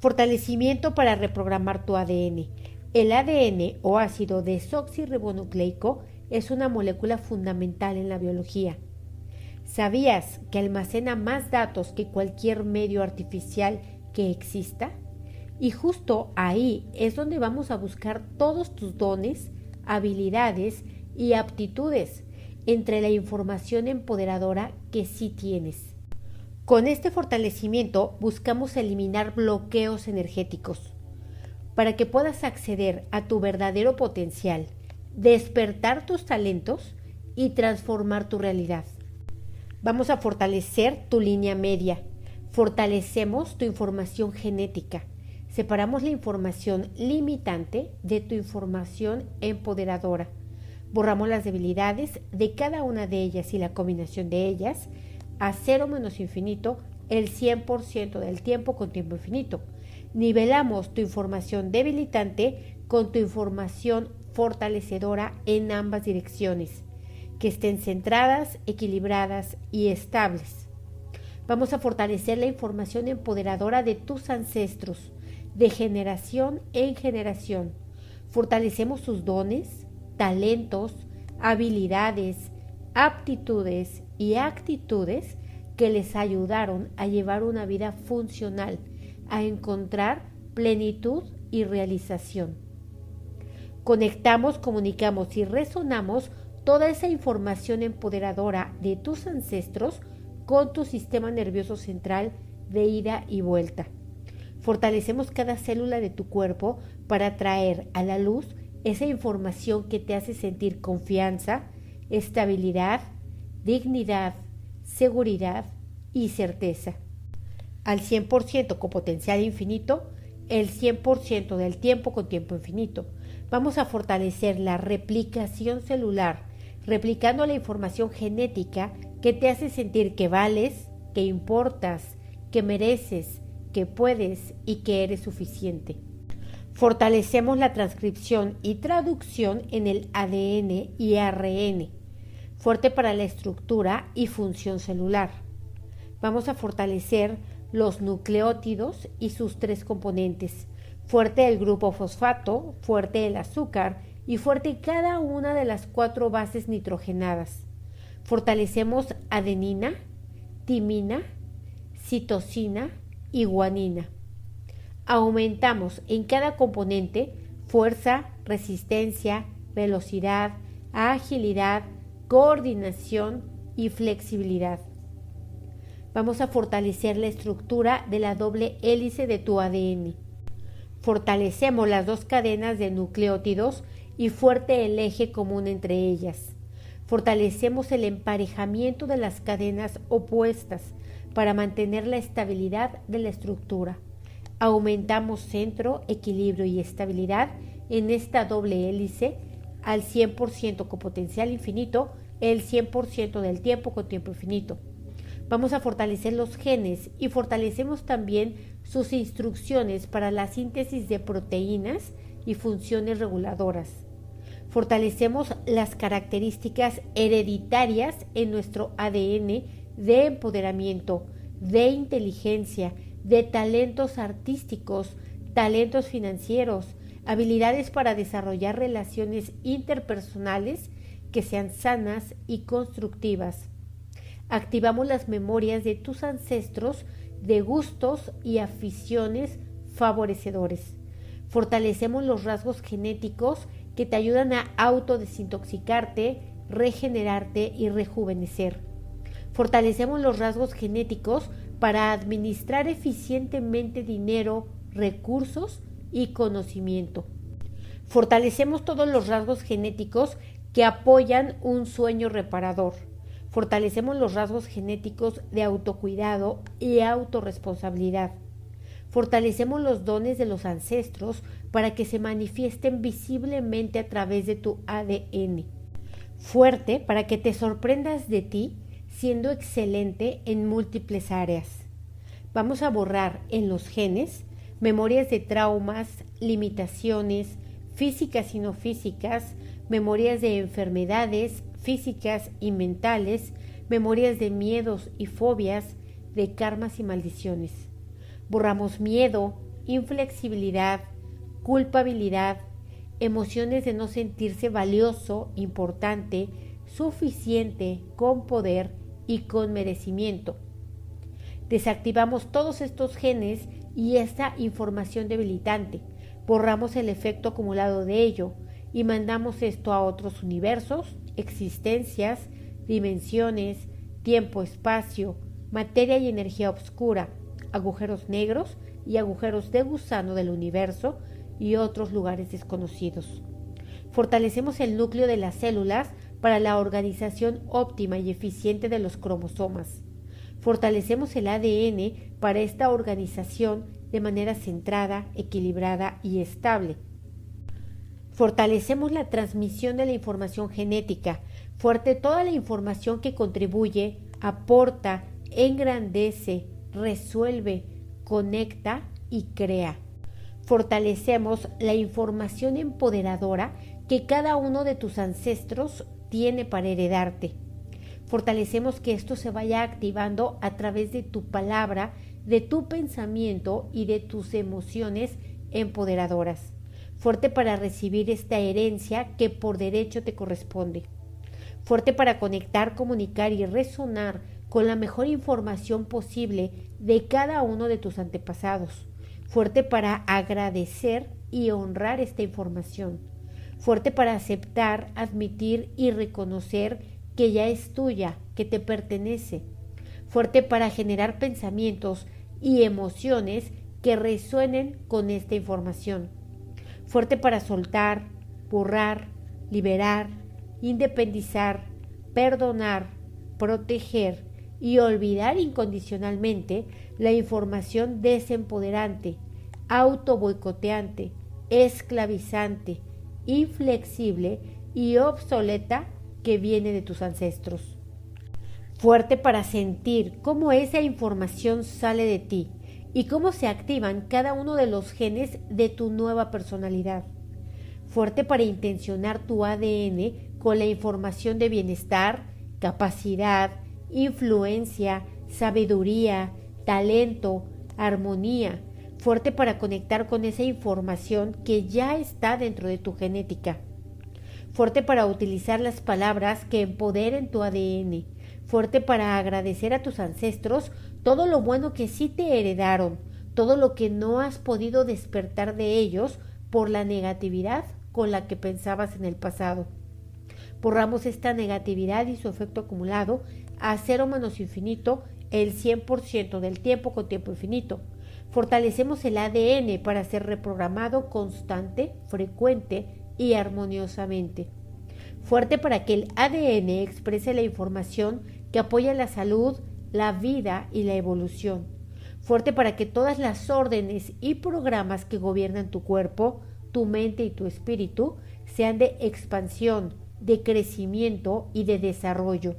Fortalecimiento para reprogramar tu ADN. El ADN o ácido desoxirribonucleico es una molécula fundamental en la biología. ¿Sabías que almacena más datos que cualquier medio artificial que exista? Y justo ahí es donde vamos a buscar todos tus dones, habilidades y aptitudes entre la información empoderadora que sí tienes. Con este fortalecimiento buscamos eliminar bloqueos energéticos para que puedas acceder a tu verdadero potencial, despertar tus talentos y transformar tu realidad. Vamos a fortalecer tu línea media. Fortalecemos tu información genética. Separamos la información limitante de tu información empoderadora. Borramos las debilidades de cada una de ellas y la combinación de ellas a cero menos infinito el 100% del tiempo con tiempo infinito. Nivelamos tu información debilitante con tu información fortalecedora en ambas direcciones, que estén centradas, equilibradas y estables. Vamos a fortalecer la información empoderadora de tus ancestros, de generación en generación. Fortalecemos sus dones, talentos, habilidades, aptitudes y actitudes que les ayudaron a llevar una vida funcional, a encontrar plenitud y realización. Conectamos, comunicamos y resonamos toda esa información empoderadora de tus ancestros con tu sistema nervioso central de ida y vuelta. Fortalecemos cada célula de tu cuerpo para traer a la luz esa información que te hace sentir confianza, estabilidad, dignidad, seguridad y certeza. Al 100% con potencial infinito, el 100% del tiempo con tiempo infinito. Vamos a fortalecer la replicación celular, replicando la información genética que te hace sentir que vales, que importas, que mereces, que puedes y que eres suficiente. Fortalecemos la transcripción y traducción en el ADN y ARN fuerte para la estructura y función celular. Vamos a fortalecer los nucleótidos y sus tres componentes, fuerte el grupo fosfato, fuerte el azúcar y fuerte cada una de las cuatro bases nitrogenadas. Fortalecemos adenina, timina, citosina y guanina. Aumentamos en cada componente fuerza, resistencia, velocidad, agilidad, coordinación y flexibilidad. Vamos a fortalecer la estructura de la doble hélice de tu ADN. Fortalecemos las dos cadenas de nucleótidos y fuerte el eje común entre ellas. Fortalecemos el emparejamiento de las cadenas opuestas para mantener la estabilidad de la estructura. Aumentamos centro, equilibrio y estabilidad en esta doble hélice al 100% con potencial infinito el 100% del tiempo con tiempo infinito. Vamos a fortalecer los genes y fortalecemos también sus instrucciones para la síntesis de proteínas y funciones reguladoras. Fortalecemos las características hereditarias en nuestro ADN de empoderamiento, de inteligencia, de talentos artísticos, talentos financieros, habilidades para desarrollar relaciones interpersonales que sean sanas y constructivas. Activamos las memorias de tus ancestros de gustos y aficiones favorecedores. Fortalecemos los rasgos genéticos que te ayudan a autodesintoxicarte, regenerarte y rejuvenecer. Fortalecemos los rasgos genéticos para administrar eficientemente dinero, recursos y conocimiento. Fortalecemos todos los rasgos genéticos que apoyan un sueño reparador. Fortalecemos los rasgos genéticos de autocuidado y autorresponsabilidad. Fortalecemos los dones de los ancestros para que se manifiesten visiblemente a través de tu ADN. Fuerte para que te sorprendas de ti siendo excelente en múltiples áreas. Vamos a borrar en los genes memorias de traumas, limitaciones, físicas y no físicas, memorias de enfermedades físicas y mentales, memorias de miedos y fobias, de karmas y maldiciones. Borramos miedo, inflexibilidad, culpabilidad, emociones de no sentirse valioso, importante, suficiente, con poder y con merecimiento. Desactivamos todos estos genes y esta información debilitante, borramos el efecto acumulado de ello y mandamos esto a otros universos, existencias, dimensiones, tiempo, espacio, materia y energía oscura, agujeros negros y agujeros de gusano del universo y otros lugares desconocidos. Fortalecemos el núcleo de las células para la organización óptima y eficiente de los cromosomas. Fortalecemos el ADN para esta organización de manera centrada, equilibrada y estable. Fortalecemos la transmisión de la información genética, fuerte toda la información que contribuye, aporta, engrandece, resuelve, conecta y crea. Fortalecemos la información empoderadora que cada uno de tus ancestros tiene para heredarte. Fortalecemos que esto se vaya activando a través de tu palabra, de tu pensamiento y de tus emociones empoderadoras. Fuerte para recibir esta herencia que por derecho te corresponde. Fuerte para conectar, comunicar y resonar con la mejor información posible de cada uno de tus antepasados. Fuerte para agradecer y honrar esta información. Fuerte para aceptar, admitir y reconocer que ya es tuya, que te pertenece. Fuerte para generar pensamientos y emociones que resuenen con esta información. Fuerte para soltar, borrar, liberar, independizar, perdonar, proteger, y olvidar incondicionalmente la información desempoderante, autoboicoteante, esclavizante, inflexible y obsoleta que viene de tus ancestros. Fuerte para sentir cómo esa información sale de ti y cómo se activan cada uno de los genes de tu nueva personalidad. Fuerte para intencionar tu ADN con la información de bienestar, capacidad, influencia, sabiduría, talento, armonía, fuerte para conectar con esa información que ya está dentro de tu genética, fuerte para utilizar las palabras que empoderen tu ADN, fuerte para agradecer a tus ancestros todo lo bueno que sí te heredaron, todo lo que no has podido despertar de ellos por la negatividad con la que pensabas en el pasado. Borramos esta negatividad y su efecto acumulado a cero menos infinito el 100% del tiempo con tiempo infinito. Fortalecemos el ADN para ser reprogramado constante, frecuente y armoniosamente. Fuerte para que el ADN exprese la información que apoya la salud, la vida y la evolución. Fuerte para que todas las órdenes y programas que gobiernan tu cuerpo, tu mente y tu espíritu sean de expansión, de crecimiento y de desarrollo.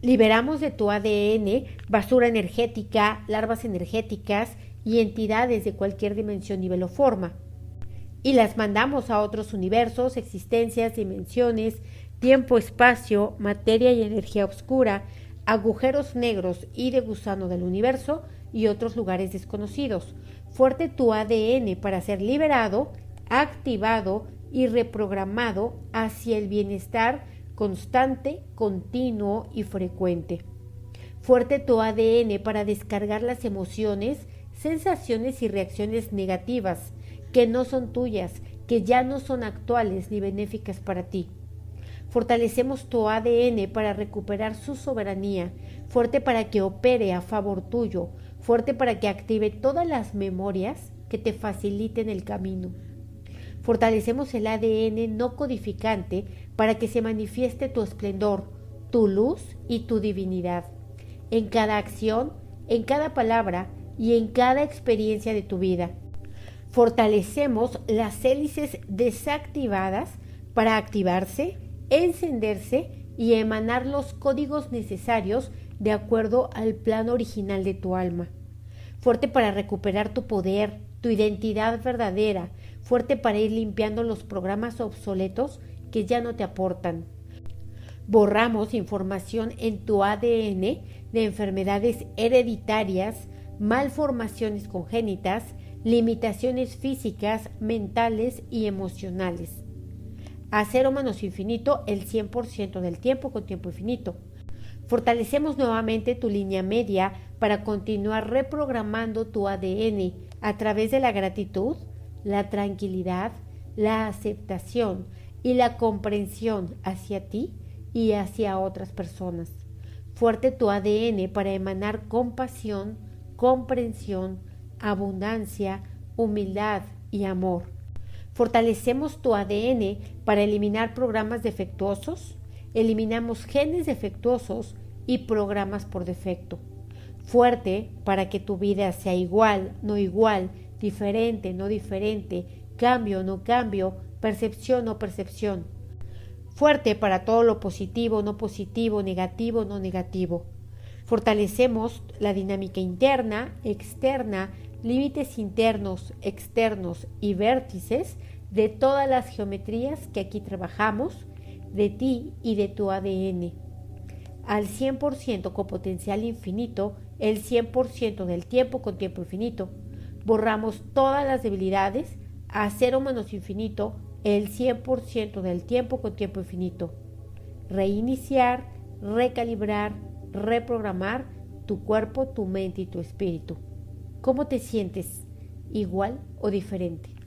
Liberamos de tu ADN basura energética, larvas energéticas y entidades de cualquier dimensión, nivel o forma. Y las mandamos a otros universos, existencias, dimensiones, tiempo, espacio, materia y energía oscura, agujeros negros y de gusano del universo y otros lugares desconocidos. Fuerte tu ADN para ser liberado, activado y reprogramado hacia el bienestar constante, continuo y frecuente. Fuerte tu ADN para descargar las emociones, sensaciones y reacciones negativas que no son tuyas, que ya no son actuales ni benéficas para ti. Fortalecemos tu ADN para recuperar su soberanía, fuerte para que opere a favor tuyo, fuerte para que active todas las memorias que te faciliten el camino. Fortalecemos el ADN no codificante para que se manifieste tu esplendor, tu luz y tu divinidad en cada acción, en cada palabra y en cada experiencia de tu vida. Fortalecemos las hélices desactivadas para activarse, encenderse y emanar los códigos necesarios de acuerdo al plan original de tu alma. Fuerte para recuperar tu poder, tu identidad verdadera, fuerte para ir limpiando los programas obsoletos que ya no te aportan. Borramos información en tu ADN de enfermedades hereditarias, malformaciones congénitas, limitaciones físicas, mentales y emocionales. A cero menos infinito el 100% del tiempo con tiempo infinito. Fortalecemos nuevamente tu línea media para continuar reprogramando tu ADN a través de la gratitud, la tranquilidad, la aceptación y la comprensión hacia ti y hacia otras personas. Fuerte tu ADN para emanar compasión, comprensión, abundancia, humildad y amor. Fortalecemos tu ADN para eliminar programas defectuosos, eliminamos genes defectuosos y programas por defecto. Fuerte para que tu vida sea igual, no igual, diferente, no diferente, cambio, no cambio, percepción, no percepción. Fuerte para todo lo positivo, no positivo, negativo, no negativo. Fortalecemos la dinámica interna, externa, límites internos, externos y vértices de todas las geometrías que aquí trabajamos, de ti y de tu ADN. Al 100% con potencial infinito, el 100% del tiempo con tiempo infinito. Borramos todas las debilidades a cero menos infinito, el 100% del tiempo con tiempo infinito. Reiniciar, recalibrar, reprogramar tu cuerpo, tu mente y tu espíritu. ¿Cómo te sientes? ¿Igual o diferente?